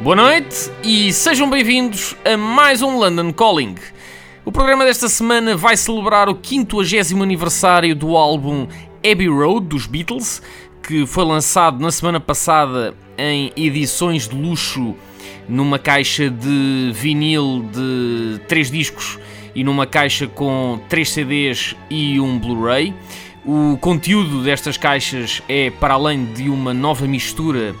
Boa noite e sejam bem-vindos a mais um London Calling. O programa desta semana vai celebrar o 50 aniversário do álbum Abbey Road dos Beatles, que foi lançado na semana passada em edições de luxo numa caixa de vinil de 3 discos e numa caixa com 3 CDs e um Blu-ray. O conteúdo destas caixas é, para além de uma nova mistura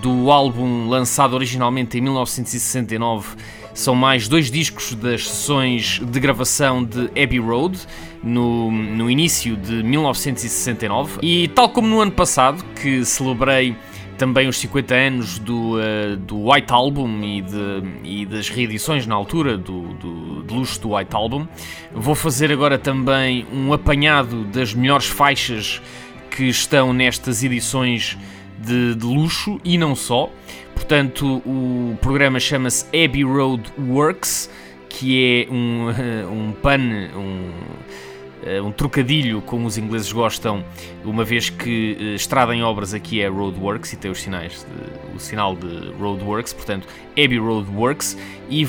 do álbum lançado originalmente em 1969, são mais dois discos das sessões de gravação de Abbey Road no, no início de 1969. E tal como no ano passado, que celebrei também os 50 anos do, uh, do White Album e, de, e, das reedições na altura do, do, de luxo do White Album. Vou fazer agora também um apanhado das melhores faixas que estão nestas edições de, de luxo e não só. Portanto, o programa chama-se Abbey Road Works, que é um, um pan, um eh, um trocadilho, como os ingleses gostam, uma vez que uh, estrada em obras aqui é Roadworks e tem os sinais de, o sinal de Roadworks, portanto Abbey Roadworks, e